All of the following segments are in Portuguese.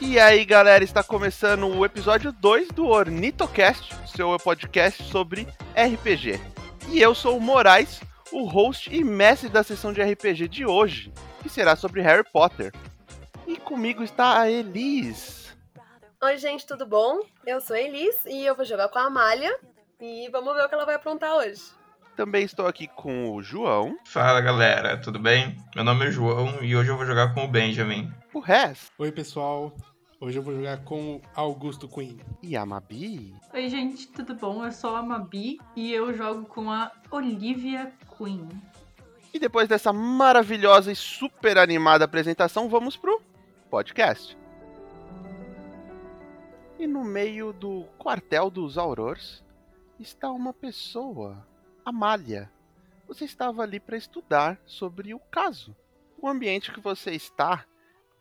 E aí, galera, está começando o episódio 2 do Ornitocast, seu podcast sobre RPG. E eu sou o Moraes, o host e mestre da sessão de RPG de hoje, que será sobre Harry Potter. E comigo está a Elis. Oi, gente, tudo bom? Eu sou a Elis e eu vou jogar com a Amália. E vamos ver o que ela vai aprontar hoje. Também estou aqui com o João. Fala galera, tudo bem? Meu nome é João e hoje eu vou jogar com o Benjamin. O Rez. Oi, pessoal. Hoje eu vou jogar com o Augusto Queen. E a Mabi. Oi, gente, tudo bom? Eu sou a Mabi e eu jogo com a Olivia Queen. E depois dessa maravilhosa e super animada apresentação, vamos pro podcast. E no meio do quartel dos Aurors está uma pessoa, Amália. Você estava ali para estudar sobre o caso. O ambiente que você está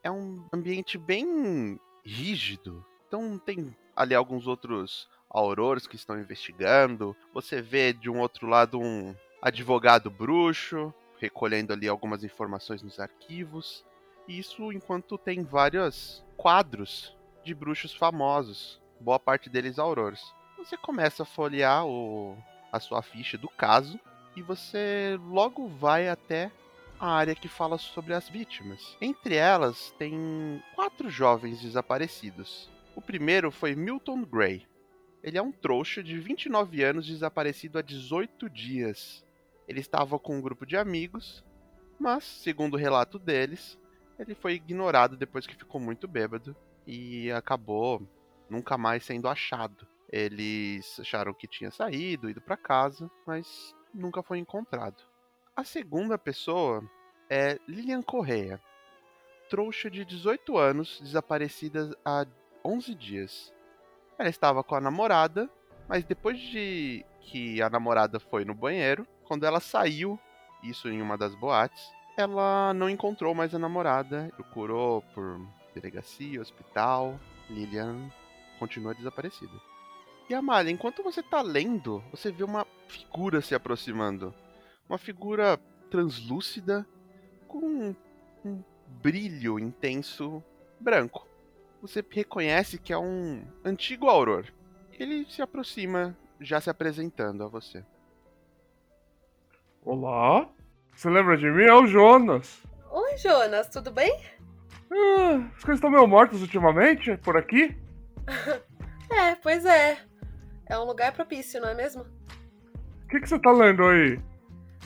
é um ambiente bem rígido. Então tem ali alguns outros aurores que estão investigando. Você vê de um outro lado um advogado bruxo recolhendo ali algumas informações nos arquivos. Isso enquanto tem vários quadros de bruxos famosos, boa parte deles aurores. Você começa a folhear o, a sua ficha do caso e você logo vai até a área que fala sobre as vítimas. Entre elas, tem quatro jovens desaparecidos. O primeiro foi Milton Gray. Ele é um trouxa de 29 anos desaparecido há 18 dias. Ele estava com um grupo de amigos, mas, segundo o relato deles, ele foi ignorado depois que ficou muito bêbado e acabou nunca mais sendo achado. Eles acharam que tinha saído, ido para casa, mas nunca foi encontrado. A segunda pessoa é Lilian Correia, trouxa de 18 anos, desaparecida há 11 dias. Ela estava com a namorada, mas depois de que a namorada foi no banheiro, quando ela saiu, isso em uma das boates, ela não encontrou mais a namorada, procurou por delegacia, hospital. Lilian continua desaparecida. E Amália, enquanto você está lendo, você vê uma figura se aproximando uma figura translúcida com um brilho intenso branco. Você reconhece que é um antigo Auror. Ele se aproxima, já se apresentando a você. Olá, você lembra de mim? É o Jonas. Oi, Jonas, tudo bem? Ah, as coisas estão meio mortas ultimamente, por aqui? é, pois é. É um lugar propício, não é mesmo? O que, que você tá lendo aí?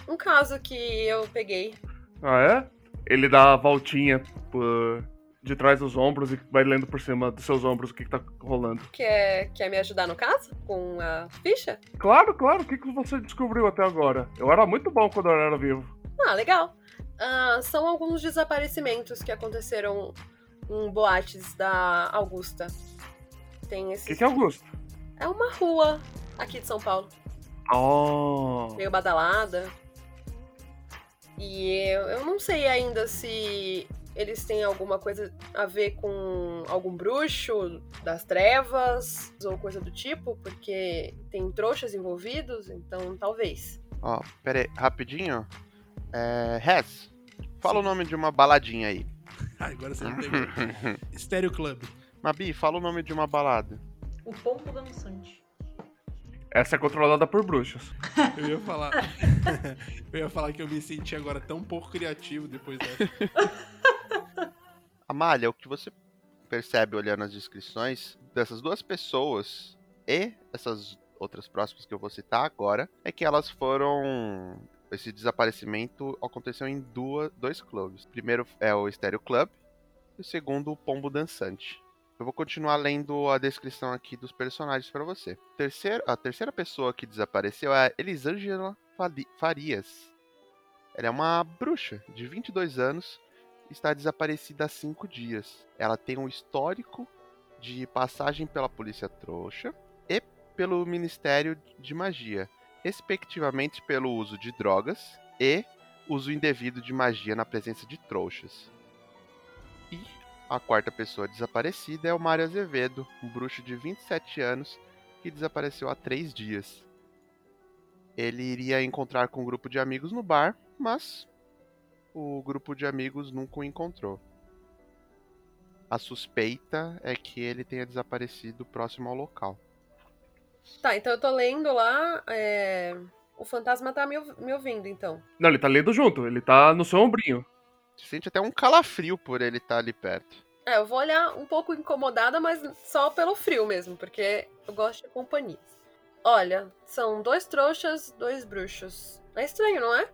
Um caso que eu peguei. Ah, é? Ele dá a voltinha por de trás dos ombros e vai lendo por cima dos seus ombros o que, que tá rolando. Quer, quer me ajudar no caso? Com a ficha? Claro, claro. O que, que você descobriu até agora? Eu era muito bom quando eu era vivo. Ah, legal. Ah, são alguns desaparecimentos que aconteceram em boates da Augusta. Tem esse. O que, que é Augusta? É uma rua aqui de São Paulo. Oh. Meio badalada. E eu, eu não sei ainda se eles têm alguma coisa a ver com algum bruxo das trevas ou coisa do tipo, porque tem trouxas envolvidos, então talvez. Ó, oh, pera aí, rapidinho. É. Res, fala Sim. o nome de uma baladinha aí. agora você me pegou. Stereo Club. Mabi, fala o nome de uma balada. O Pompo Dançante. Essa é controlada por bruxos. Eu ia falar. eu ia falar que eu me senti agora tão pouco criativo depois dessa. Amália, o que você percebe olhando as descrições dessas duas pessoas e essas outras próximas que eu vou citar agora é que elas foram. Esse desaparecimento aconteceu em duas, dois clubes. O primeiro é o Stereo Club e o segundo o Pombo Dançante. Eu vou continuar lendo a descrição aqui dos personagens para você. Terceiro, a terceira pessoa que desapareceu é a Elisângela Farias. Ela é uma bruxa de 22 anos e está desaparecida há 5 dias. Ela tem um histórico de passagem pela polícia trouxa e pelo Ministério de Magia, respectivamente pelo uso de drogas e uso indevido de magia na presença de trouxas. E a quarta pessoa desaparecida é o Mário Azevedo, um bruxo de 27 anos que desapareceu há três dias. Ele iria encontrar com um grupo de amigos no bar, mas o grupo de amigos nunca o encontrou. A suspeita é que ele tenha desaparecido próximo ao local. Tá, então eu tô lendo lá. é, O fantasma tá me, me ouvindo, então. Não, ele tá lendo junto, ele tá no seu ombrinho. Sente até um calafrio por ele estar ali perto. É, eu vou olhar um pouco incomodada, mas só pelo frio mesmo, porque eu gosto de companhias. Olha, são dois trouxas, dois bruxos. É estranho, não é?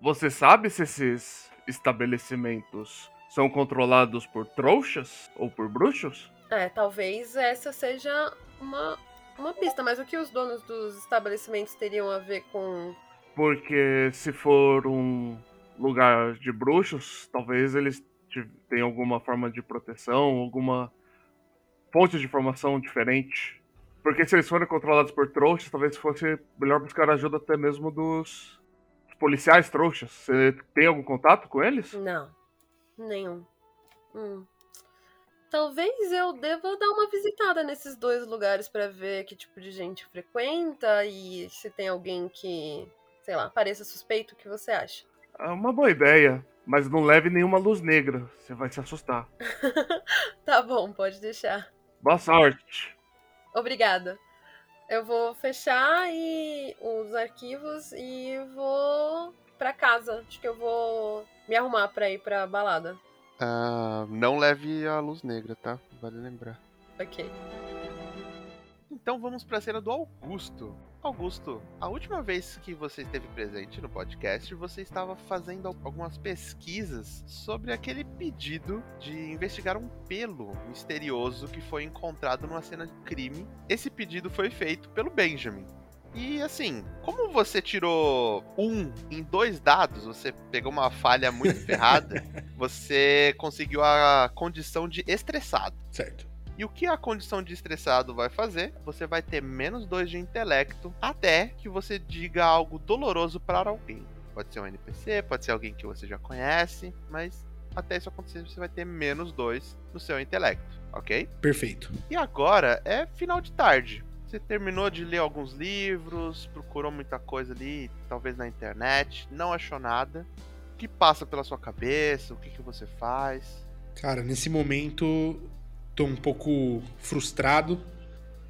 Você sabe se esses estabelecimentos são controlados por trouxas ou por bruxos? É, talvez essa seja uma, uma pista, mas o que os donos dos estabelecimentos teriam a ver com. Porque se for um lugar de bruxos, talvez eles te- tenham alguma forma de proteção, alguma fonte de informação diferente. Porque se eles forem controlados por trouxas, talvez fosse melhor buscar ajuda até mesmo dos policiais trouxas. Você tem algum contato com eles? Não, nenhum. Hum. Talvez eu deva dar uma visitada nesses dois lugares pra ver que tipo de gente frequenta e se tem alguém que, sei lá, pareça suspeito, o que você acha? É uma boa ideia, mas não leve nenhuma luz negra, você vai se assustar. Tá bom, pode deixar. Boa sorte. Obrigada. Eu vou fechar e os arquivos e vou pra casa. Acho que eu vou me arrumar pra ir pra balada. Ah, não leve a luz negra, tá? Vale lembrar. Ok. Então vamos pra cena do Augusto. Augusto, a última vez que você esteve presente no podcast, você estava fazendo al- algumas pesquisas sobre aquele pedido de investigar um pelo misterioso que foi encontrado numa cena de crime. Esse pedido foi feito pelo Benjamin. E assim, como você tirou um em dois dados, você pegou uma falha muito ferrada, você conseguiu a condição de estressado. Certo. E o que a condição de estressado vai fazer? Você vai ter menos 2 de intelecto até que você diga algo doloroso para alguém. Pode ser um NPC, pode ser alguém que você já conhece, mas até isso acontecer você vai ter menos 2 no seu intelecto, ok? Perfeito. E agora é final de tarde. Você terminou de ler alguns livros, procurou muita coisa ali, talvez na internet, não achou nada. O que passa pela sua cabeça? O que, que você faz? Cara, nesse momento tô um pouco frustrado,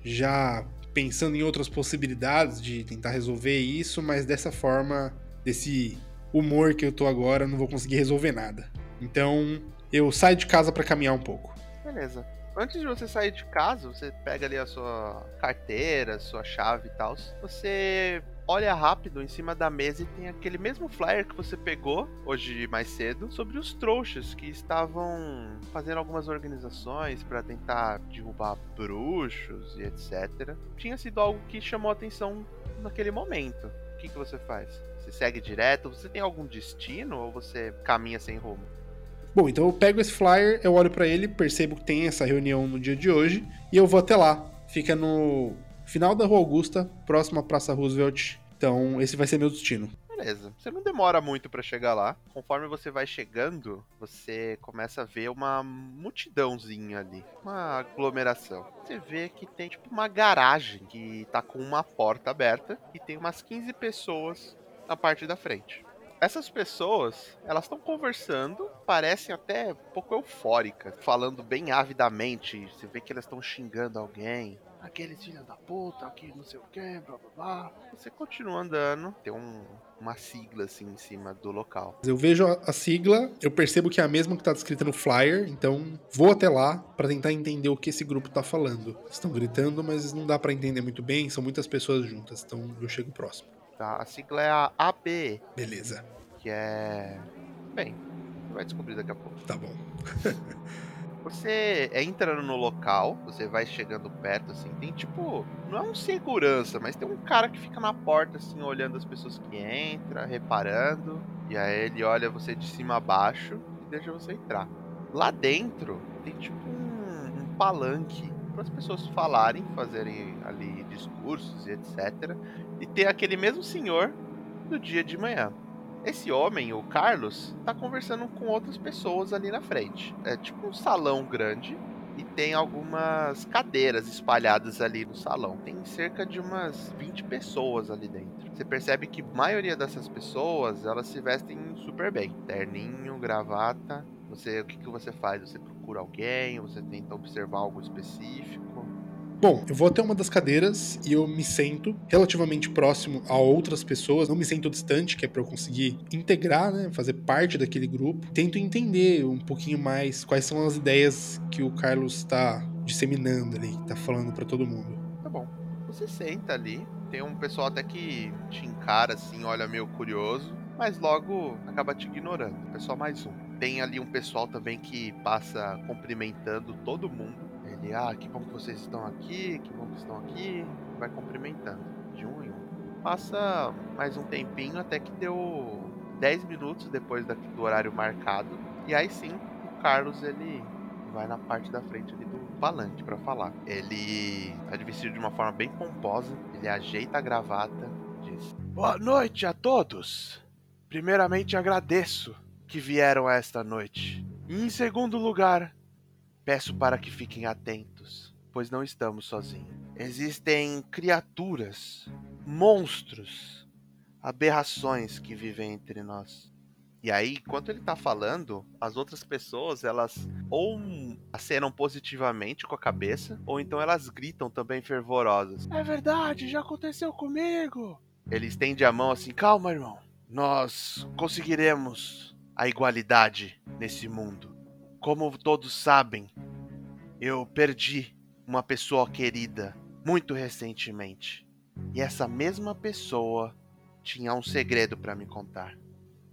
já pensando em outras possibilidades de tentar resolver isso, mas dessa forma, desse humor que eu tô agora, não vou conseguir resolver nada. Então, eu saio de casa pra caminhar um pouco. Beleza. Antes de você sair de casa, você pega ali a sua carteira, sua chave e tal. Você olha rápido em cima da mesa e tem aquele mesmo flyer que você pegou hoje mais cedo sobre os trouxas que estavam fazendo algumas organizações para tentar derrubar bruxos e etc. Tinha sido algo que chamou a atenção naquele momento. O que, que você faz? Você segue direto? Você tem algum destino ou você caminha sem rumo? Bom, então eu pego esse flyer, eu olho pra ele, percebo que tem essa reunião no dia de hoje e eu vou até lá. Fica no final da Rua Augusta, próximo à Praça Roosevelt. Então, esse vai ser meu destino. Beleza. Você não demora muito pra chegar lá. Conforme você vai chegando, você começa a ver uma multidãozinha ali, uma aglomeração. Você vê que tem tipo uma garagem que tá com uma porta aberta e tem umas 15 pessoas na parte da frente. Essas pessoas, elas estão conversando, parecem até um pouco eufóricas, falando bem avidamente. Você vê que elas estão xingando alguém. Aqueles filhos da puta, aqui não sei o que, blá blá blá. Você continua andando, tem um- uma sigla assim em cima do local. Eu vejo a, a sigla, eu percebo que é a mesma que tá descrita no flyer, então vou até lá pra tentar entender o que esse grupo tá falando. Estão gritando, mas não dá pra entender muito bem, são muitas pessoas juntas, então eu chego próximo. Tá? A sigla é a ABE, Beleza, que é. Bem, você vai descobrir daqui a pouco. tá bom. Você entra no local, você vai chegando perto, assim, tem tipo. Não é um segurança, mas tem um cara que fica na porta, assim, olhando as pessoas que entram, reparando. E aí ele olha você de cima a baixo e deixa você entrar. Lá dentro tem tipo um, um palanque para as pessoas falarem, fazerem ali discursos e etc. E tem aquele mesmo senhor do dia de manhã. Esse homem, o Carlos, tá conversando com outras pessoas ali na frente. É tipo um salão grande e tem algumas cadeiras espalhadas ali no salão. Tem cerca de umas 20 pessoas ali dentro. Você percebe que a maioria dessas pessoas, elas se vestem super bem. Terninho, gravata. Você, o que, que você faz? Você procura alguém? Você tenta observar algo específico? Bom, eu vou até uma das cadeiras e eu me sento relativamente próximo a outras pessoas, não me sento distante, que é para eu conseguir integrar, né, fazer parte daquele grupo. Tento entender um pouquinho mais quais são as ideias que o Carlos está disseminando ali, tá falando para todo mundo. Tá bom. Você senta ali, tem um pessoal até que te encara assim, olha meio curioso, mas logo acaba te ignorando. Pessoal mais um. Tem ali um pessoal também que passa cumprimentando todo mundo. Ele, ah, que bom que vocês estão aqui, que bom que estão aqui. Vai cumprimentando, de um em um. Passa mais um tempinho até que deu 10 minutos depois do horário marcado. E aí sim, o Carlos ele vai na parte da frente ali do falante pra falar. Ele tá vestido de uma forma bem pomposa, ele ajeita a gravata, diz: Boa noite a todos. Primeiramente agradeço que vieram esta noite. E em segundo lugar, peço para que fiquem atentos, pois não estamos sozinhos. Existem criaturas, monstros, aberrações que vivem entre nós. E aí, enquanto ele tá falando, as outras pessoas, elas ou acenam positivamente com a cabeça, ou então elas gritam também fervorosas. É verdade, já aconteceu comigo. Ele estende a mão assim, calma, irmão. Nós conseguiremos a igualdade nesse mundo. Como todos sabem, eu perdi uma pessoa querida muito recentemente. E essa mesma pessoa tinha um segredo para me contar.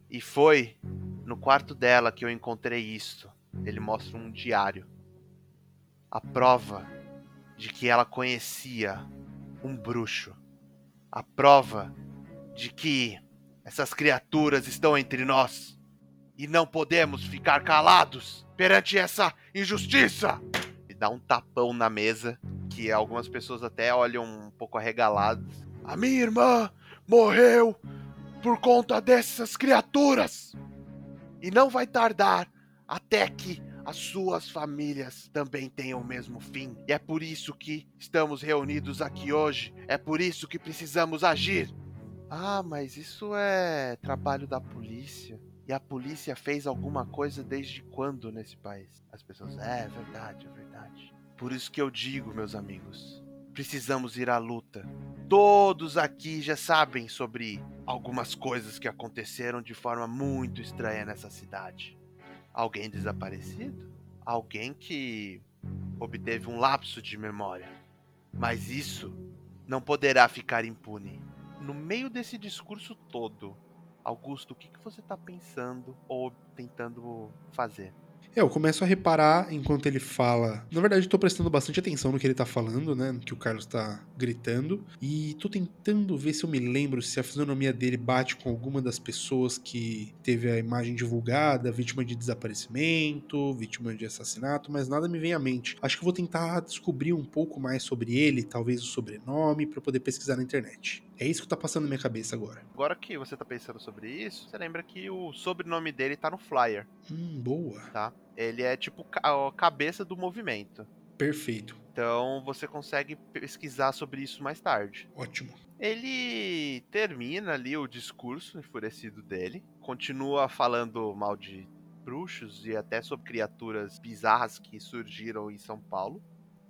E foi no quarto dela que eu encontrei isso. Ele mostra um diário. A prova de que ela conhecia um bruxo. A prova de que essas criaturas estão entre nós. E não podemos ficar calados perante essa injustiça. E dá um tapão na mesa que algumas pessoas até olham um pouco arregaladas. A minha irmã morreu por conta dessas criaturas. E não vai tardar até que as suas famílias também tenham o mesmo fim. E é por isso que estamos reunidos aqui hoje. É por isso que precisamos agir. Ah, mas isso é trabalho da polícia. E a polícia fez alguma coisa desde quando nesse país? As pessoas, é, é verdade, é verdade. Por isso que eu digo, meus amigos, precisamos ir à luta. Todos aqui já sabem sobre algumas coisas que aconteceram de forma muito estranha nessa cidade. Alguém desaparecido? Alguém que obteve um lapso de memória. Mas isso não poderá ficar impune. No meio desse discurso todo, Augusto, o que, que você está pensando ou tentando fazer? É, eu começo a reparar enquanto ele fala. Na verdade, tô prestando bastante atenção no que ele tá falando, né? No que o Carlos tá gritando. E tô tentando ver se eu me lembro se a fisionomia dele bate com alguma das pessoas que teve a imagem divulgada, vítima de desaparecimento, vítima de assassinato, mas nada me vem à mente. Acho que vou tentar descobrir um pouco mais sobre ele, talvez o sobrenome, para poder pesquisar na internet. É isso que tá passando na minha cabeça agora. Agora que você tá pensando sobre isso, você lembra que o sobrenome dele tá no flyer, Hum, boa. tá? Ele é tipo a cabeça do movimento. Perfeito. Então você consegue pesquisar sobre isso mais tarde. Ótimo. Ele termina ali o discurso enfurecido dele, continua falando mal de bruxos e até sobre criaturas bizarras que surgiram em São Paulo.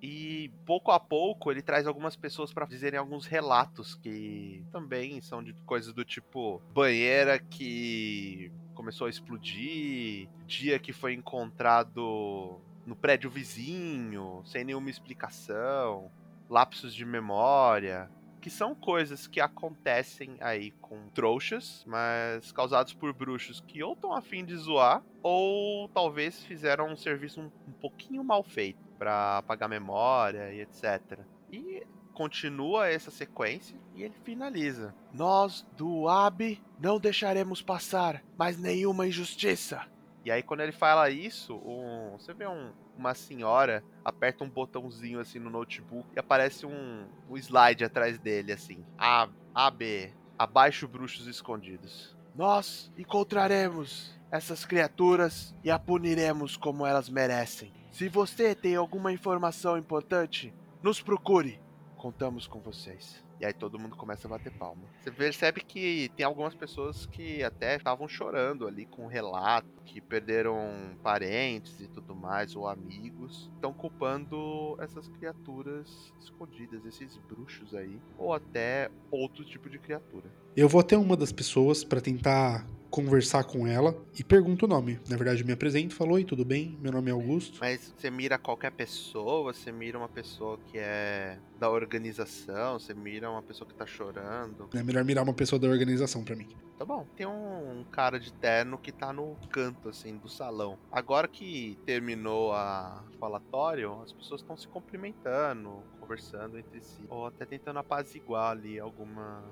E pouco a pouco ele traz algumas pessoas para dizerem alguns relatos que também são de coisas do tipo banheira que começou a explodir, dia que foi encontrado no prédio vizinho, sem nenhuma explicação, lapsos de memória, que são coisas que acontecem aí com trouxas, mas causados por bruxos que ou estão afim de zoar, ou talvez fizeram um serviço um, um pouquinho mal feito para apagar memória e etc. E continua essa sequência e ele finaliza. Nós do AB não deixaremos passar mais nenhuma injustiça. E aí quando ele fala isso, um- você vê um- uma senhora aperta um botãozinho assim no notebook e aparece um, um slide atrás dele assim. A, AB, abaixo bruxos escondidos. Nós encontraremos essas criaturas e a puniremos como elas merecem. Se você tem alguma informação importante, nos procure. Contamos com vocês. E aí todo mundo começa a bater palma. Você percebe que tem algumas pessoas que até estavam chorando ali com o relato, que perderam parentes e tudo mais, ou amigos. Estão culpando essas criaturas escondidas, esses bruxos aí, ou até outro tipo de criatura. Eu vou até uma das pessoas pra tentar conversar com ela e pergunto o nome. Na verdade, eu me apresento, falo: Oi, tudo bem? Meu nome é Augusto. Mas você mira qualquer pessoa, você mira uma pessoa que é da organização, você mira uma pessoa que tá chorando. É melhor mirar uma pessoa da organização pra mim. Tá bom. Tem um, cara de terno que tá no canto, assim, do salão. Agora que terminou a o falatório, as pessoas estão se cumprimentando, conversando entre si. Ou até tentando apaziguar ali alguma.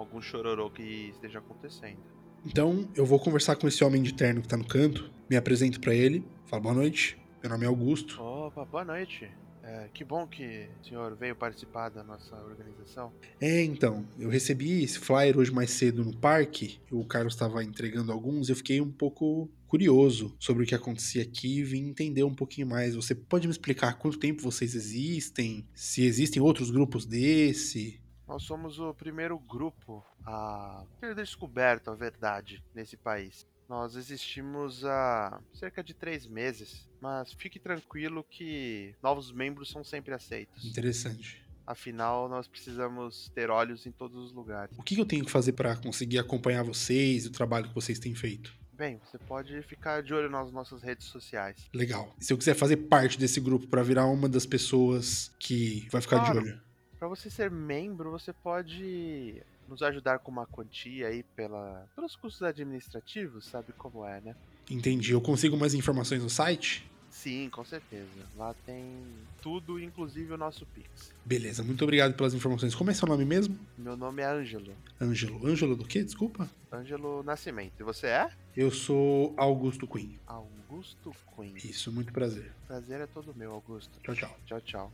Algum chororô que esteja acontecendo. Então, eu vou conversar com esse homem de terno que tá no canto, me apresento pra ele, falo boa noite, meu nome é Augusto. Opa, boa noite. É, que bom que o senhor veio participar da nossa organização. É, então, eu recebi esse flyer hoje mais cedo no parque, o Carlos estava entregando alguns, e eu fiquei um pouco curioso sobre o que acontecia aqui e vim entender um pouquinho mais. Você pode me explicar quanto tempo vocês existem? Se existem outros grupos desse? Nós somos o primeiro grupo a ter descoberto a verdade nesse país. Nós existimos há cerca de três meses, mas fique tranquilo que novos membros são sempre aceitos. Interessante. Afinal, nós precisamos ter olhos em todos os lugares. O que eu tenho que fazer para conseguir acompanhar vocês e o trabalho que vocês têm feito? Bem, você pode ficar de olho nas nossas redes sociais. Legal. Se eu quiser fazer parte desse grupo para virar uma das pessoas que vai ficar Claro. de olho? Para você ser membro, você pode nos ajudar com uma quantia aí pela, pelos custos administrativos, sabe como é, né? Entendi. Eu consigo mais informações no site? Sim, com certeza. Lá tem tudo, inclusive o nosso Pix. Beleza, muito obrigado pelas informações. Como é seu nome mesmo? Meu nome é Ângelo. Ângelo. Ângelo do quê? Desculpa. Ângelo Nascimento. E você é? Eu sou Augusto Queen. Augusto Queen. Isso, muito prazer. Prazer é todo meu, Augusto. Tchau, tchau. Tchau, tchau.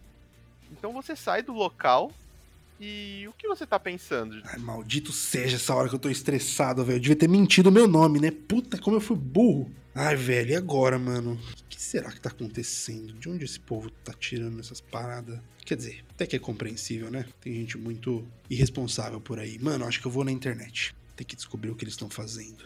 Então você sai do local e o que você tá pensando? Ai, maldito seja essa hora que eu tô estressado, velho. Eu devia ter mentido o meu nome, né? Puta, como eu fui burro. Ai, velho, e agora, mano? O que será que tá acontecendo? De onde esse povo tá tirando essas paradas? Quer dizer, até que é compreensível, né? Tem gente muito irresponsável por aí. Mano, acho que eu vou na internet. Tem que descobrir o que eles estão fazendo.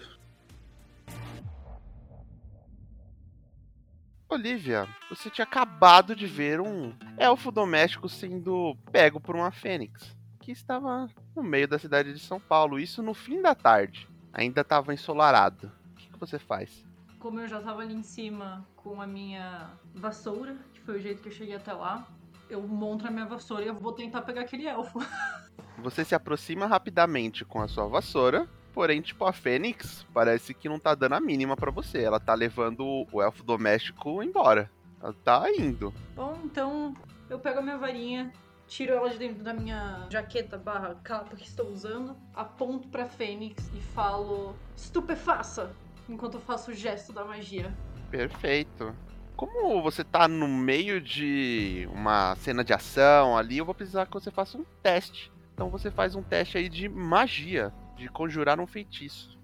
Olivia, você tinha acabado de ver um elfo doméstico sendo pego por uma fênix, que estava no meio da cidade de São Paulo, isso no fim da tarde. Ainda estava ensolarado. O que, que você faz? Como eu já tava ali em cima com a minha vassoura, que foi o jeito que eu cheguei até lá, eu monto a minha vassoura e eu vou tentar pegar aquele elfo. Você se aproxima rapidamente com a sua vassoura, porém, tipo, a Fênix parece que não tá dando a mínima pra você. Ela tá levando o- o elfo doméstico embora. Ela tá indo. Bom, então eu pego a minha varinha, tiro ela de dentro da minha jaqueta barra capa que estou usando, aponto pra Fênix e falo estupefaça, enquanto eu faço o gesto da magia. Perfeito. Como você tá no meio de uma cena de ação ali, eu vou precisar que você faça um teste. Então você faz um teste aí de magia, de conjurar um feitiço.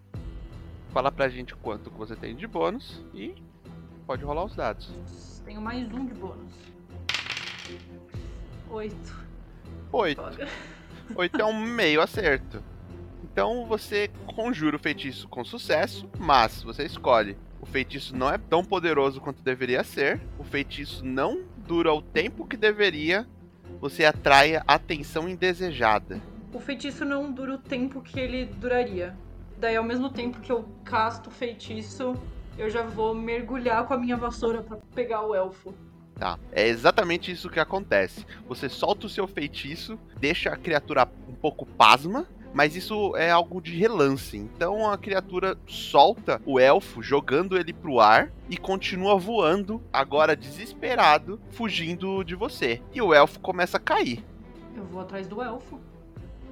Fala pra gente quanto você tem de bônus e pode rolar os dados. Tenho mais um de bônus. Oito. Oito. Droga. Oito é um meio acerto. Então você conjura o feitiço com sucesso, mas você escolhe. O feitiço não é tão poderoso quanto deveria ser. O feitiço não dura o tempo que deveria. Você atrai a atenção indesejada. O feitiço não dura o tempo que ele duraria. Daí, ao mesmo tempo que eu casto o feitiço, eu já vou mergulhar com a minha vassoura pra pegar o elfo. Tá? É exatamente isso que acontece. Você solta o seu feitiço, deixa a criatura um pouco pasma, mas isso é algo de relance. Então a criatura solta o elfo, jogando ele pro ar e continua voando, agora desesperado, fugindo de você. E o elfo começa a cair. Eu vou atrás do elfo.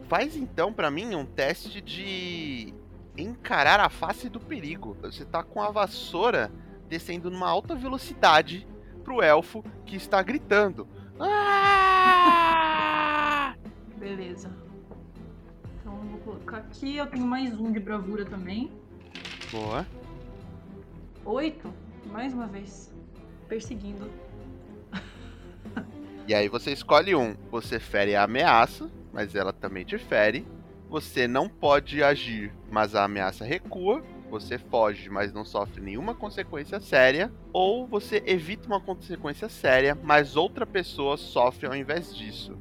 Faz então pra mim um teste de encarar a face do perigo. Você tá com a vassoura descendo numa alta velocidade pro elfo que está gritando. "Ah!" Beleza. Então eu vou colocar aqui. Eu tenho mais um de bravura também. Boa. Oito. Mais uma vez. Perseguindo. E aí você escolhe um. Você fere a ameaça mas ela também te fere. Você não pode agir, mas a ameaça recua. Você foge, mas não sofre nenhuma consequência séria. Ou você evita uma consequência séria, mas outra pessoa sofre ao invés disso.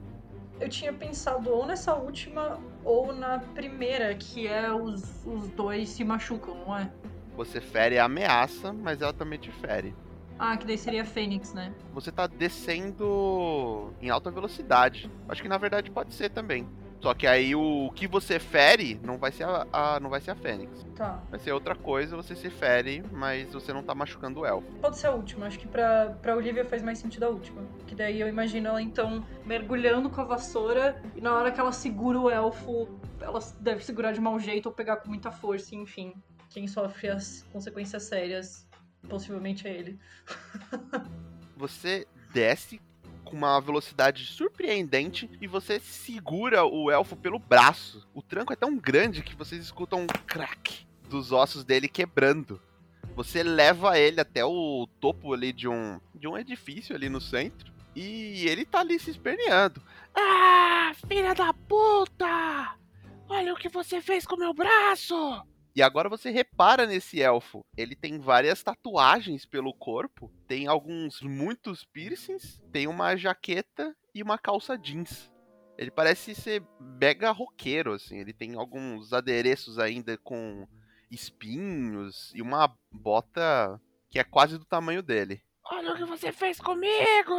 Eu tinha pensado ou nessa última ou na primeira, que é os, os dois se machucam, não é? Você fere a ameaça, mas ela também te fere. Ah, que daí seria a Fênix, né? Você tá descendo em alta velocidade. Acho que na verdade pode ser também. Só que aí o que você fere não vai ser a, a- não vai ser a Fênix. Tá. Vai ser outra coisa, você se fere, mas você não tá machucando o elfo. Pode ser a última, acho que pra, pra Olivia faz mais sentido a última. Que daí eu imagino ela então mergulhando com a vassoura e na hora que ela segura o elfo, ela deve segurar de mau jeito ou pegar com muita força, enfim. Quem sofre as consequências sérias possivelmente é ele. Você desce com uma velocidade surpreendente e você segura o elfo pelo braço. O tranco é tão grande que vocês escutam um crack dos ossos dele quebrando. Você leva ele até o topo ali de um de um edifício ali no centro e ele tá ali se esperneando. Ah, filha da puta! Olha o que você fez com meu braço! E agora você repara nesse elfo. Ele tem várias tatuagens pelo corpo. Tem alguns, muitos piercings. Tem uma jaqueta e uma calça jeans. Ele parece ser mega roqueiro, assim. Ele tem alguns adereços ainda com espinhos e uma bota que é quase do tamanho dele. Olha o que você fez comigo!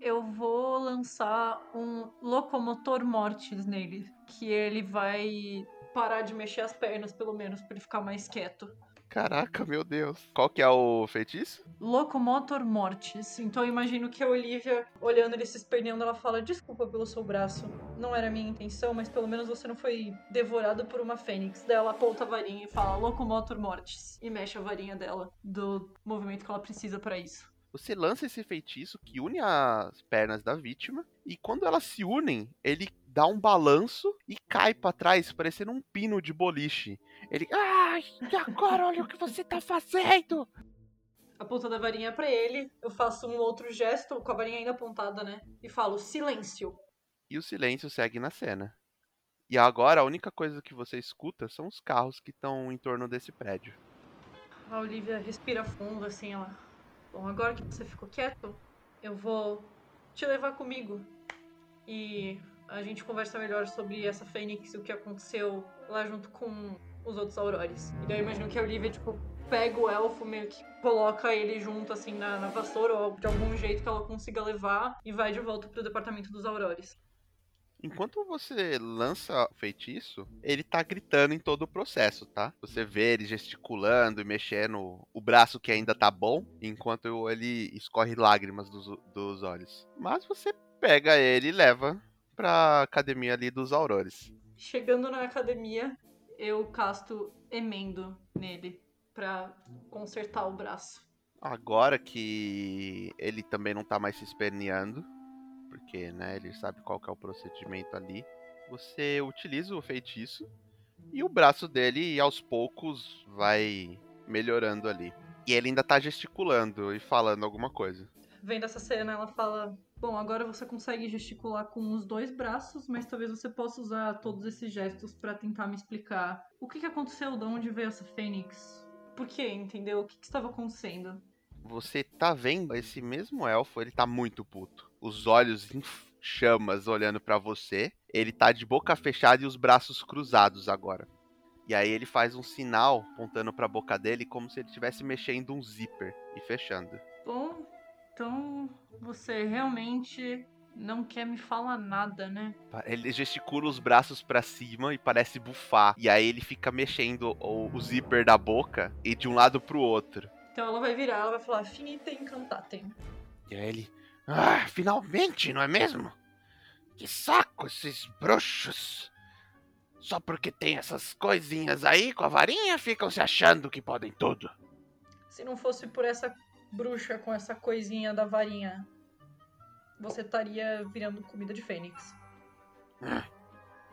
Eu vou lançar um locomotor mortis nele, que ele vai parar de mexer as pernas, pelo menos, pra ele ficar mais quieto. Caraca, meu Deus. Qual que é o feitiço? Locomotor mortis. Então eu imagino que a Olivia, olhando ele se esperneando, ela fala: Desculpa pelo seu braço. Não era minha intenção, mas pelo menos você não foi devorado por uma fênix. Daí ela aponta a varinha e fala: Locomotor mortis. E mexe a varinha dela do movimento que ela precisa pra isso. Você lança esse feitiço que une as pernas da vítima e quando elas se unem, ele dá um balanço e cai pra trás, parecendo um pino de boliche. Ele, ai, e agora olha o que você tá fazendo! A ponta da varinha pra ele. Eu faço um outro gesto, com a varinha ainda apontada, né? E falo: Silêncio. E o silêncio segue na cena. E agora a única coisa que você escuta são os carros que estão em torno desse prédio. A Olivia respira fundo, assim, ela. Bom, agora que você ficou quieto, eu vou te levar comigo. E a gente conversa melhor sobre essa Fênix e o que aconteceu lá junto com os outros Aurores. E daí eu imagino que a Olivia, tipo, pega o elfo, meio que coloca ele junto, assim, na, na vassoura, ou de algum jeito que ela consiga levar, e vai de volta pro departamento dos Aurores. Enquanto você lança o feitiço, ele tá gritando em todo o processo, tá? Você vê ele gesticulando e mexendo o braço que ainda tá bom, enquanto ele escorre lágrimas dos, dos olhos. Mas você pega ele e leva pra academia ali dos aurores. Chegando na academia, eu casto emendo nele pra consertar o braço. Agora que ele também não tá mais se esperneando, porque né, ele sabe qual que é o procedimento ali, você utiliza o feitiço e o braço dele aos poucos vai melhorando ali. E ele ainda tá gesticulando e falando alguma coisa. Vendo essa cena, ela fala: Bom, agora você consegue gesticular com os dois braços, mas talvez você possa usar todos esses gestos pra tentar me explicar o que, que aconteceu, de onde veio essa fênix, por quê, entendeu? O que, que estava acontecendo. Você tá vendo esse mesmo elfo, ele tá muito puto. Os olhos em chamas olhando pra você. Ele tá de boca fechada e os braços cruzados agora. E aí ele faz um sinal apontando pra boca dele como se ele estivesse mexendo um zíper e fechando. Então você realmente não quer me falar nada, né? Ele gesticula os braços pra cima e parece bufar. E aí ele fica mexendo o, o zíper da boca e de um lado pro outro. Então ela vai virar, ela vai falar: Finita encantatem. E aí ele. Ah, finalmente, não é mesmo? Que saco esses bruxos! Só porque tem essas coisinhas aí com a varinha ficam se achando que podem tudo. Se não fosse por essa bruxa com essa coisinha da varinha, você estaria virando comida de fênix.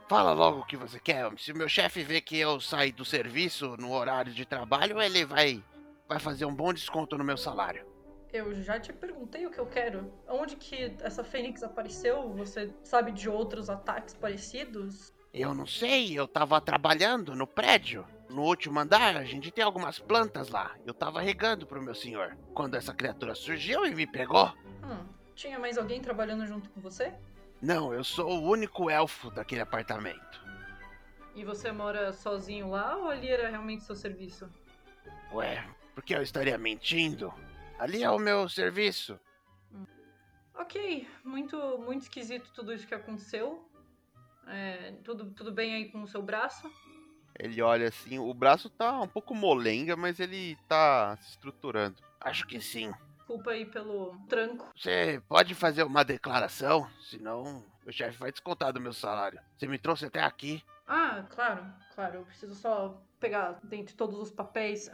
Fala logo o que você quer. Se o meu chefe vê que eu saí do serviço no horário de trabalho, ele vai vai fazer um bom desconto no meu salário. Eu já te perguntei o que eu quero. Onde que essa fênix apareceu? Você sabe de outros ataques parecidos? Eu não sei, eu tava trabalhando no prédio. No último andar, a gente tem algumas plantas lá. Eu tava regando pro meu senhor. Quando essa criatura surgiu e me pegou. Hum, tinha mais alguém trabalhando junto com você? Não, eu sou o único elfo daquele apartamento. E você mora sozinho lá ou ali era realmente seu serviço? Ué, por que eu estaria mentindo? Ali é o meu serviço. Ok, muito, muito esquisito tudo isso que aconteceu. É, tudo, tudo bem aí com o seu braço? Ele olha assim, o braço tá um pouco molenga, mas ele tá se estruturando. Acho que sim. Desculpa aí pelo tranco. Você pode fazer uma declaração, senão o chefe vai descontar do meu salário. Você me trouxe até aqui. Ah, claro, claro. Eu preciso só pegar dentre todos os papéis.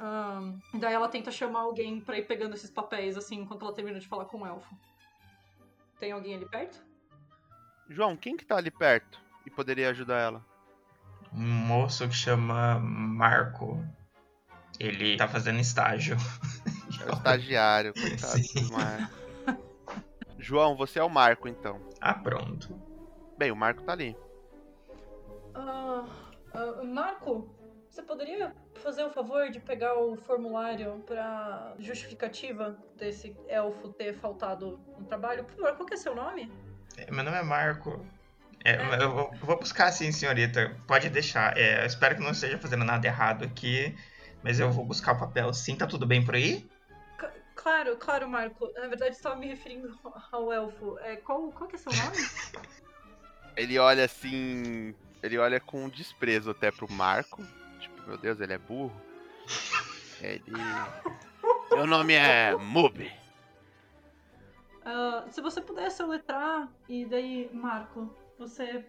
e daí ela tenta chamar alguém pra ir pegando esses papéis, assim, enquanto ela termina de falar com o elfo. Tem alguém ali perto? João, quem que tá ali perto e poderia ajudar ela? Um moço que chama Marco. Ele tá fazendo estágio. É o estagiário, coitado Sim. do Marco. João, você é o Marco, então. Ah, pronto. Bem, o Marco tá ali. Ah, ah, Marco, você poderia fazer o favor de pegar o formulário pra justificativa desse elfo ter faltado no trabalho? Por favor, qual que é seu nome? É, Meu nome é Marco. É, eu vou- buscar sim, senhorita. Pode deixar. É, eu espero que não esteja fazendo nada errado aqui. Mas eu vou buscar o papel sim. Tá tudo bem por aí? C- claro, claro, Marco. Na verdade, estava me referindo ao elfo. É, qual, qual que é seu nome? Ele olha assim. Ele olha com desprezo até pro Marco. Tipo, meu Deus, ele é burro. Ele. Meu nome é Mub. Ah, se você pudesse soletrar, e daí, Marco, você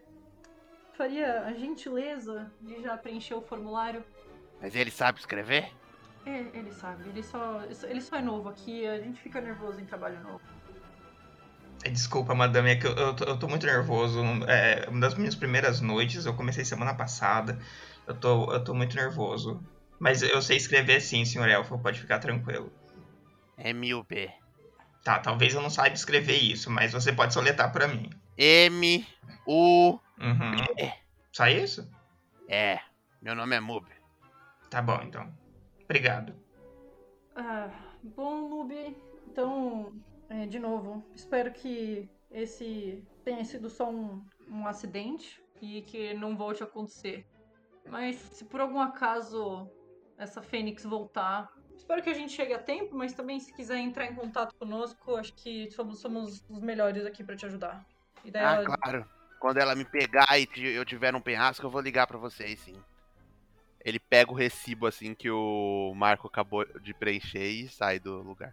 faria a gentileza de já preencher o formulário? Mas ele sabe escrever? É, ele sabe, ele só, ele só é novo aqui, a gente fica nervoso em trabalho novo. É, Desculpa, madame, é que eu, eu, tô, eu tô muito nervoso. É uma das minhas primeiras noites, eu comecei semana passada. Eu tô, eu tô muito nervoso. Mas eu sei escrever sim, senhor Elfo, pode ficar tranquilo. M-U-B. Tá, talvez eu não saiba escrever isso, mas você pode soletrar pra mim. M-U. Uhum. Só isso? É. Meu nome é Mub. Tá bom, então. Obrigado. Ah, bom, Nubi, então, é, de novo, espero que esse tenha sido só um, um acidente e que não volte a acontecer. Mas se por algum acaso essa Fênix voltar, espero que a gente chegue a tempo, mas também se quiser entrar em contato conosco, acho que somos, somos os melhores aqui pra te ajudar. E daí Ah, ela- claro. Quando ela me pegar e eu tiver um penhasco, eu vou ligar pra vocês, sim. Ele pega o recibo assim que o Marco acabou de preencher e sai do lugar.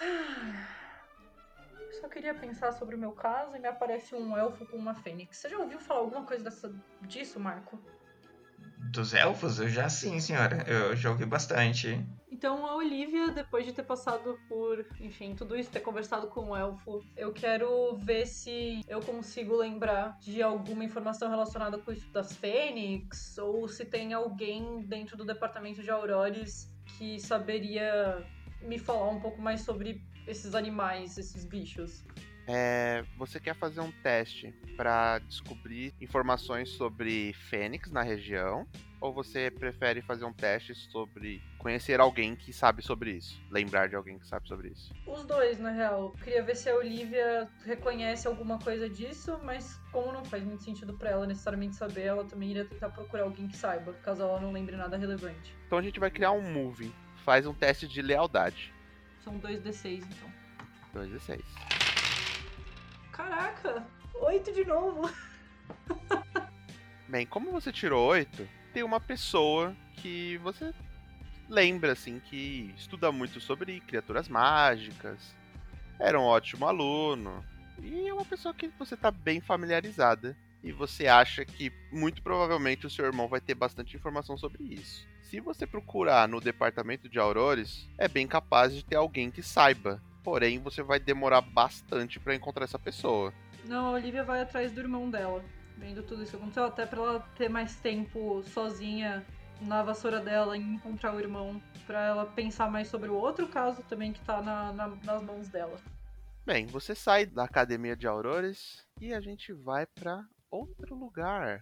Eu só queria pensar sobre o meu caso e me aparece um elfo com uma fênix. Você já ouviu falar alguma coisa dessa, disso, Marco? Dos elfos? Eu já sim, senhora. Eu já ouvi bastante. Então, a Olivia, depois de ter passado por, enfim, tudo isso, ter conversado com o elfo, eu quero ver se eu consigo lembrar de alguma informação relacionada com isso das Fênix, ou se tem alguém dentro do departamento de Aurores que saberia me falar um pouco mais sobre esses animais, esses bichos. É, você quer fazer um teste pra descobrir informações sobre Fênix na região? Ou você prefere fazer um teste sobre conhecer alguém que sabe sobre isso? Lembrar de alguém que sabe sobre isso? Os dois, na real. Queria ver se a Olivia reconhece alguma coisa disso, mas como não faz muito sentido pra ela necessariamente saber, ela também iria tentar procurar alguém que saiba, caso ela não lembre nada relevante. Então a gente vai criar um moving. Faz um teste de lealdade. São dois D6, então. 2 e 6. Caraca! Oito de novo! Bem, como você tirou 8, tem uma pessoa que você lembra, assim, que estuda muito sobre criaturas mágicas, era um ótimo aluno, e é uma pessoa que você tá bem familiarizada. E você acha que muito provavelmente o seu irmão vai ter bastante informação sobre isso. Se você procurar no departamento de Aurores, é bem capaz de ter alguém que saiba. Porém, você vai demorar bastante pra encontrar essa pessoa. Não, a Olivia vai atrás do irmão dela. Vendo tudo isso que aconteceu, até pra ela ter mais tempo sozinha na vassoura dela em encontrar o irmão, pra ela pensar mais sobre o outro caso também que tá na- na- nas mãos dela. Bem, você sai da academia de Aurores e a gente vai pra outro lugar.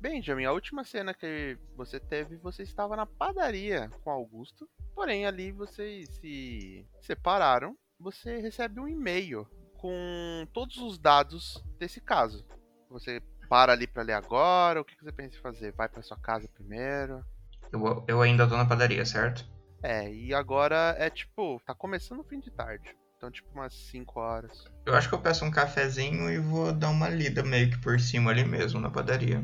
Benjamin, a última cena que você teve, você estava na padaria com Augusto. Porém, ali vocês se separaram. Você recebe um e-mail com todos os dados desse caso. Você para ali pra ler agora? O que você pensa em fazer? Vai pra sua casa primeiro? Eu, eu ainda tô na padaria, certo? É, e agora é tipo, tá começando o fim de tarde. Então, tipo, umas 5 horas. Eu acho que eu peço um cafezinho e vou dar uma lida meio que por cima ali mesmo na padaria.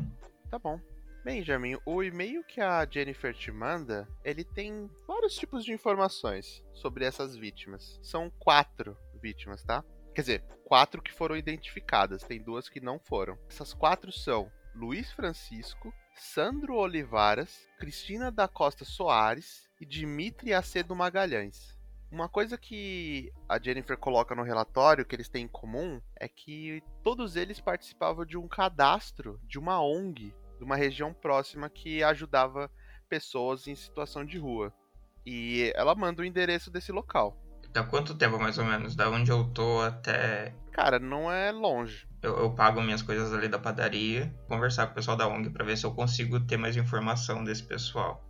Tá bom. Benjamin, o e-mail que a Jennifer te manda, ele tem vários tipos de informações sobre essas vítimas. São quatro vítimas, tá? Quer dizer, quatro que foram identificadas, tem duas que não foram. Essas quatro são Luiz Francisco, Sandro Olivaras, Cristina da Costa Soares e Dimitri Acedo Magalhães. Uma coisa que a Jennifer coloca no relatório que eles têm em comum é que todos eles participavam de um cadastro de uma ONG de uma região próxima que ajudava pessoas em situação de rua. E ela manda o endereço desse local. Dá quanto tempo mais ou menos? Da onde eu tô até. Cara, não é longe. Eu, eu pago minhas coisas ali da padaria, conversar com o pessoal da ONG pra ver se eu consigo ter mais informação desse pessoal.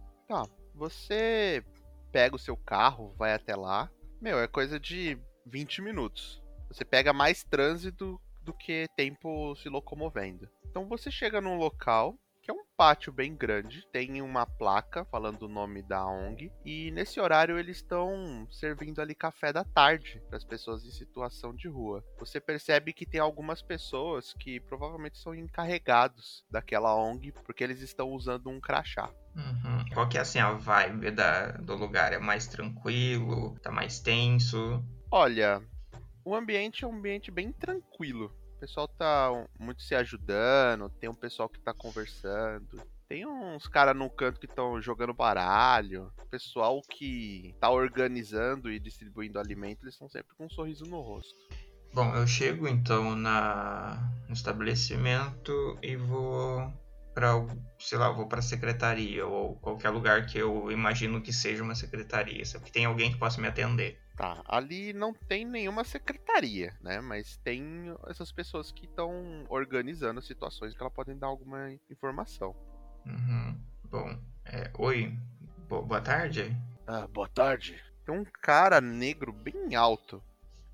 Você pega o seu carro, vai até lá. Meu, é coisa de 20 minutos. Você pega mais trânsito do que tempo se locomovendo. Então você chega num local que é um pátio bem grande, tem uma placa falando o nome da ONG e nesse horário eles estão servindo ali café da tarde para as pessoas em situação de rua. Você percebe que tem algumas pessoas que provavelmente são encarregados daquela ONG porque eles estão usando um crachá. Uhum. Qual que é assim a vibe da, do lugar? É mais tranquilo? Tá mais tenso? Olha, o ambiente é um ambiente bem tranquilo. Pessoal tá muito se ajudando, tem um pessoal que tá conversando. Tem uns caras no canto que estão jogando baralho. Pessoal que tá organizando e distribuindo alimento, eles estão sempre com um sorriso no rosto. Bom, eu chego então na, no estabelecimento e vou para, sei lá, vou para secretaria ou qualquer lugar que eu imagino que seja uma secretaria, sabe? Que tem alguém que possa me atender. Tá, ali não tem nenhuma secretaria, né? Mas tem essas pessoas que estão organizando situações que elas podem dar alguma informação. Uhum. Bom, é, oi, Bo- boa tarde. Ah, boa tarde. Tem um cara negro bem alto.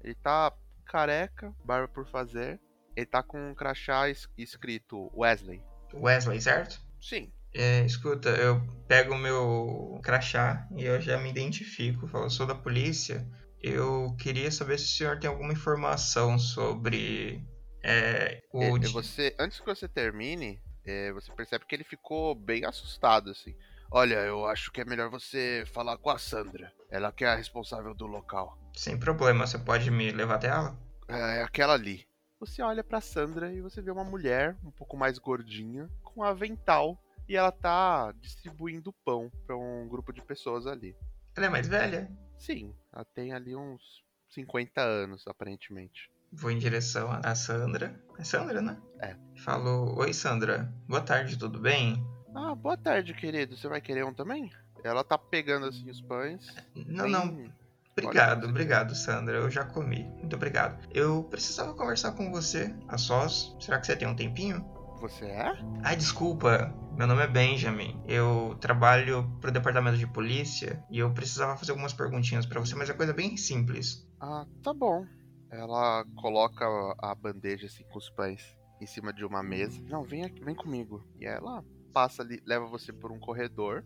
Ele tá careca, barba por fazer. Ele tá com um crachá es- escrito Wesley. Wesley, certo? Sim. É, escuta, eu pego o meu crachá e eu já me identifico. Falo, sou da polícia. Eu queria saber se o senhor tem alguma informação sobre é, o. E di- você, antes que você termine, é, você percebe que ele ficou bem assustado, assim. Olha, eu acho que é melhor você falar com a Sandra. Ela que é a responsável do local. Sem problema, você pode me levar até ela? É é aquela ali. Você olha pra Sandra e você vê uma mulher um pouco mais gordinha, com avental, e ela tá distribuindo pão pra um grupo de pessoas ali. Ela é mais velha? Sim, ela tem ali uns 50 anos, aparentemente. Vou em direção à Sandra. É Sandra, né? É. Falo, oi Sandra, boa tarde, tudo bem? Ah, boa tarde, querido. Você vai querer um também? Ela tá pegando assim os pães. Não, não, obrigado, obrigado Sandra, eu já comi, muito obrigado. Eu precisava conversar com você, a sós, será que você tem um tempinho? Você é? Ai, desculpa, meu nome é Benjamin. Eu trabalho pro departamento de polícia e eu precisava fazer algumas perguntinhas pra você, mas é coisa bem simples. Ah, tá bom. Ela coloca a bandeja assim com os pães em cima de uma mesa. Não, vem aqui, vem comigo. E ela passa ali, leva você por um corredor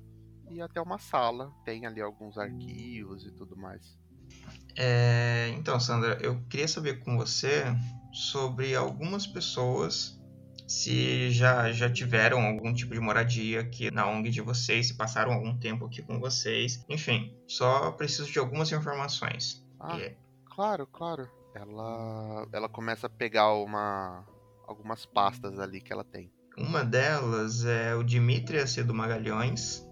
e até uma sala. Tem ali alguns arquivos e tudo mais. É, então, Sandra, eu queria saber com você sobre algumas pessoas se já, já tiveram algum tipo de moradia aqui na ONG de vocês, se passaram algum tempo aqui com vocês. Enfim, só preciso de algumas informações. Ah, É, claro, claro. Ela ela começa a pegar uma algumas pastas ali que ela tem. Uma delas é o Dimitri Acedo Magalhães.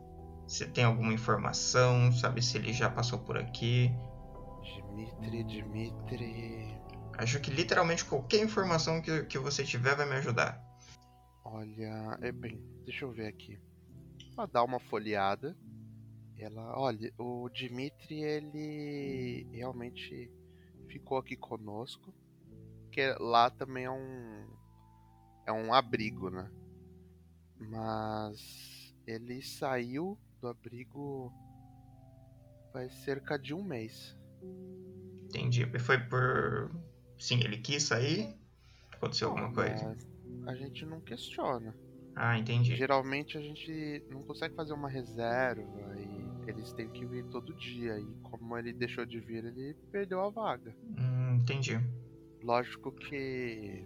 Você tem alguma informação? Sabe se ele já passou por aqui? Dimitri, Dimitri. Acho que literalmente qualquer informação que, que você tiver vai me ajudar. Olha, é bem, deixa eu ver aqui. Ela dá uma folheada. Ela, olha, o Dimitri ele realmente ficou aqui conosco, que lá também é um é um abrigo, né? Mas ele saiu do abrigo faz cerca de um mês. Entendi. Foi por. Sim, ele quis sair? Aconteceu alguma coisa? A gente não questiona. Ah, entendi. Geralmente a gente não consegue fazer uma reserva e eles têm que vir todo dia. E como ele deixou de vir, ele perdeu a vaga. Hum, entendi. Lógico que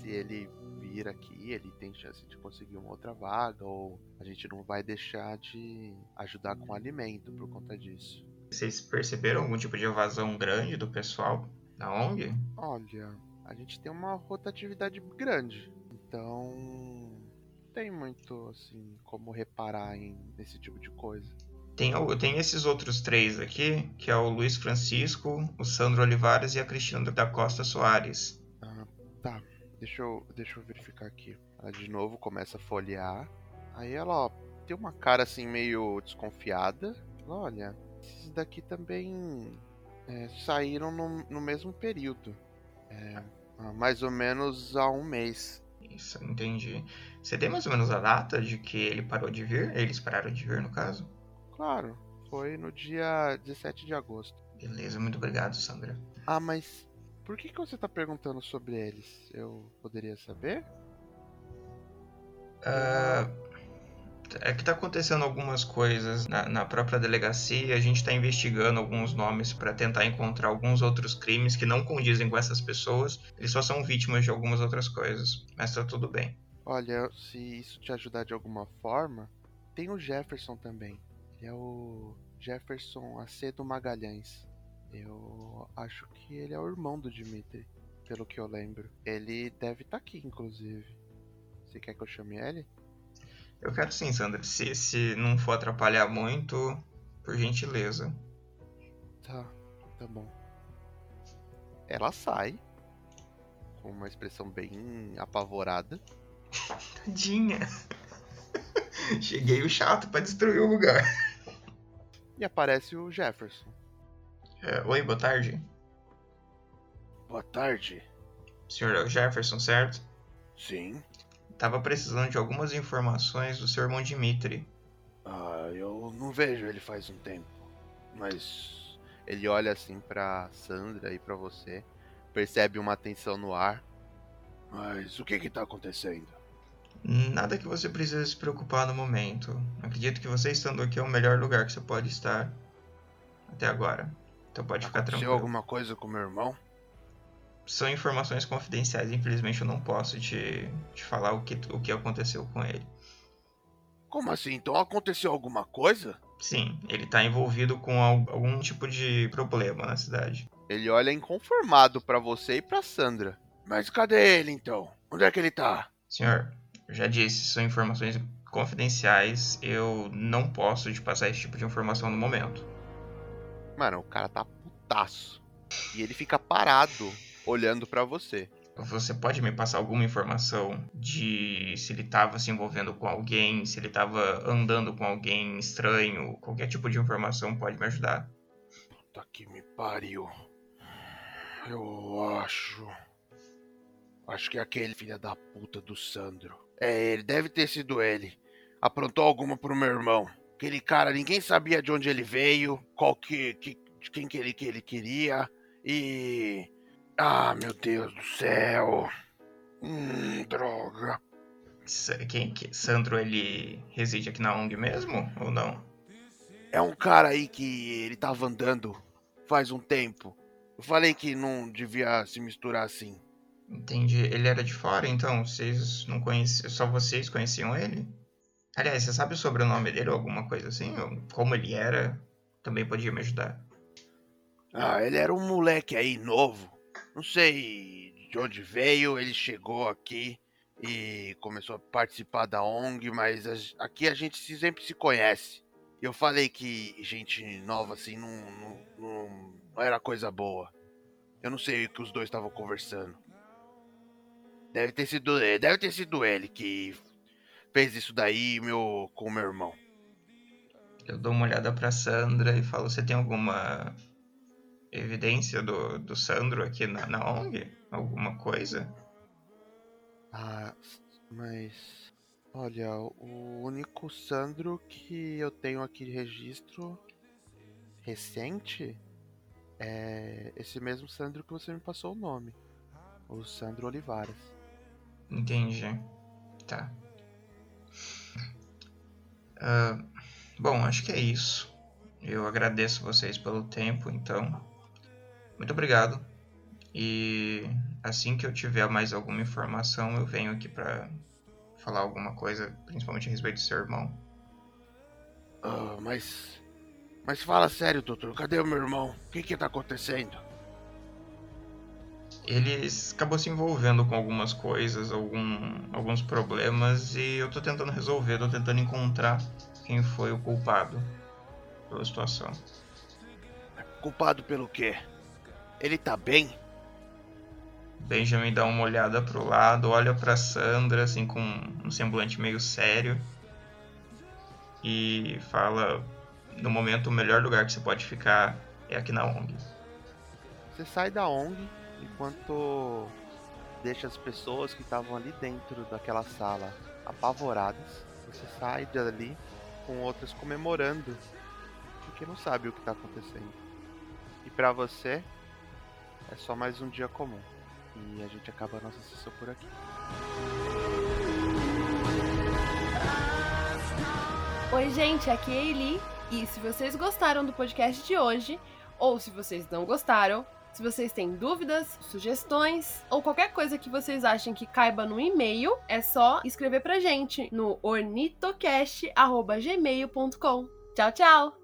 se ele vir aqui, ele tem chance de conseguir uma outra vaga, ou a gente não vai deixar de ajudar com alimento por conta disso. Vocês perceberam algum tipo de evasão grande do pessoal da ONG? Olha, a gente tem uma rotatividade grande, então não tem muito assim como reparar em nesse tipo de coisa. Tem, tem esses outros três aqui, que é o Luiz Francisco, o Sandro Olivares e a Cristina da Costa Soares. Ah, tá. Deixa eu, deixa eu verificar aqui. Ela de novo começa a folhear. Aí ela ó, tem uma cara assim meio desconfiada. Ela, Olha, esses daqui também é, saíram no, no mesmo período. É, mais ou menos há um mês. Isso, entendi. Você tem mais ou menos a data de que ele parou de vir? Eles pararam de vir, no caso? Claro, foi no dia 17 de agosto. Beleza, muito obrigado, Sandra. Ah, mas por que, que você tá perguntando sobre eles? Eu poderia saber? Ah, é que tá acontecendo algumas coisas na, na própria delegacia. A gente tá investigando alguns nomes para tentar encontrar alguns outros crimes que não condizem com essas pessoas. Eles só são vítimas de algumas outras coisas. Mas tá tudo bem. Olha, se isso te ajudar de alguma forma, tem o Jefferson também. Ele é o Jefferson Acedo Magalhães. Eu acho que ele é o irmão do Dimitri, pelo que eu lembro. Ele deve estar aqui, inclusive. Você quer que eu chame ele? Eu quero sim, Sandra. Se, se não for atrapalhar muito, por gentileza. Tá, tá bom. Ela sai com uma expressão bem apavorada. Tadinha. Cheguei o chato pra destruir o lugar. E aparece o Jefferson. É, oi, boa tarde. Boa tarde. Senhor é o Jefferson, certo? Sim. Tava precisando de algumas informações do seu irmão Dimitri. Ah, eu não vejo ele faz um tempo. Mas ele olha assim pra Sandra e pra você, percebe uma tensão no ar. Mas o que que tá acontecendo? Nada que você precisa se preocupar no momento. Acredito que você estando aqui é o melhor lugar que você pode estar até agora. Então pode ficar Aconteceu tranquilo. alguma coisa com meu irmão? São informações confidenciais, infelizmente eu não posso te, te falar o que, o que aconteceu com ele. Como assim? Então aconteceu alguma coisa? Sim, ele tá envolvido com al- algum tipo de problema na cidade. Ele olha inconformado pra você e pra Sandra. Mas cadê ele então? Onde é que ele tá? Senhor, eu já disse, são informações confidenciais, eu não posso te passar esse tipo de informação no momento. Mano, o cara tá putaço. E ele fica parado, olhando pra você. Você pode me passar alguma informação de se ele estava se envolvendo com alguém, se ele estava andando com alguém estranho? Qualquer tipo de informação pode me ajudar. Puta que me pariu. Eu acho. Acho que é aquele filho da puta do Sandro. É ele, deve ter sido ele. Aprontou alguma pro meu irmão. Aquele cara, ninguém sabia de onde ele veio, qual que. que de quem que ele, que ele queria. E. Ah, meu Deus do céu. Hum, droga. Quem, que, Sandro, ele reside aqui na ONG mesmo ou não? É um cara aí que ele tava andando faz um tempo. Eu falei que não devia se misturar assim. Entendi. Ele era de fora, então vocês não conheciam, só vocês conheciam ele? Aliás, você sabe o sobrenome dele ou alguma coisa assim? Ou como ele era? Também podia me ajudar. Ah, ele era um moleque aí novo. Não sei de onde veio, ele chegou aqui e começou a participar da ONG, mas aqui a gente se- sempre se conhece. Eu falei que gente nova assim não, não, não, não era coisa boa. Eu não sei o que os dois estavam conversando. Deve ter sido, eh, deve ter sido ele que fez isso daí meu, com meu irmão. Eu dou uma olhada pra Sandra e falo: Você tem alguma evidência do, do Sandro aqui na, na ONG? Alguma coisa? Ah, mas. Olha, o único Sandro que eu tenho aqui de registro recente é esse mesmo Sandro que você me passou o nome. O Sandro Olivares. Entendi. Tá. Ah, bom, acho que é isso. Eu agradeço vocês pelo tempo, então. Muito obrigado. E assim que eu tiver mais alguma informação, eu venho aqui pra falar alguma coisa, principalmente a respeito do seu irmão. Ah, mas. Mas fala sério, doutor. Cadê o meu irmão? O que que tá acontecendo? Ele acabou se envolvendo com algumas coisas, algum, alguns problemas, e eu tô tentando resolver, tô tentando encontrar quem foi o culpado pela situação. Culpado pelo quê? Ele tá bem? Benjamin dá uma olhada pro lado, olha pra Sandra, assim, com um semblante meio sério. E fala: No momento, o melhor lugar que você pode ficar é aqui na ONG. Você sai da ONG enquanto deixa as pessoas que estavam ali dentro daquela sala apavoradas. Você sai dali com outras comemorando, porque não sabe o que tá acontecendo. E pra você é só mais um dia comum. E a gente acaba a nossa sessão por aqui. Oi, gente, aqui é Eli. E se vocês gostaram do podcast de hoje, ou se vocês não gostaram, se vocês têm dúvidas, sugestões ou qualquer coisa que vocês achem que caiba no e-mail, é só escrever pra gente no ornitocast.gmail.com. Tchau, tchau!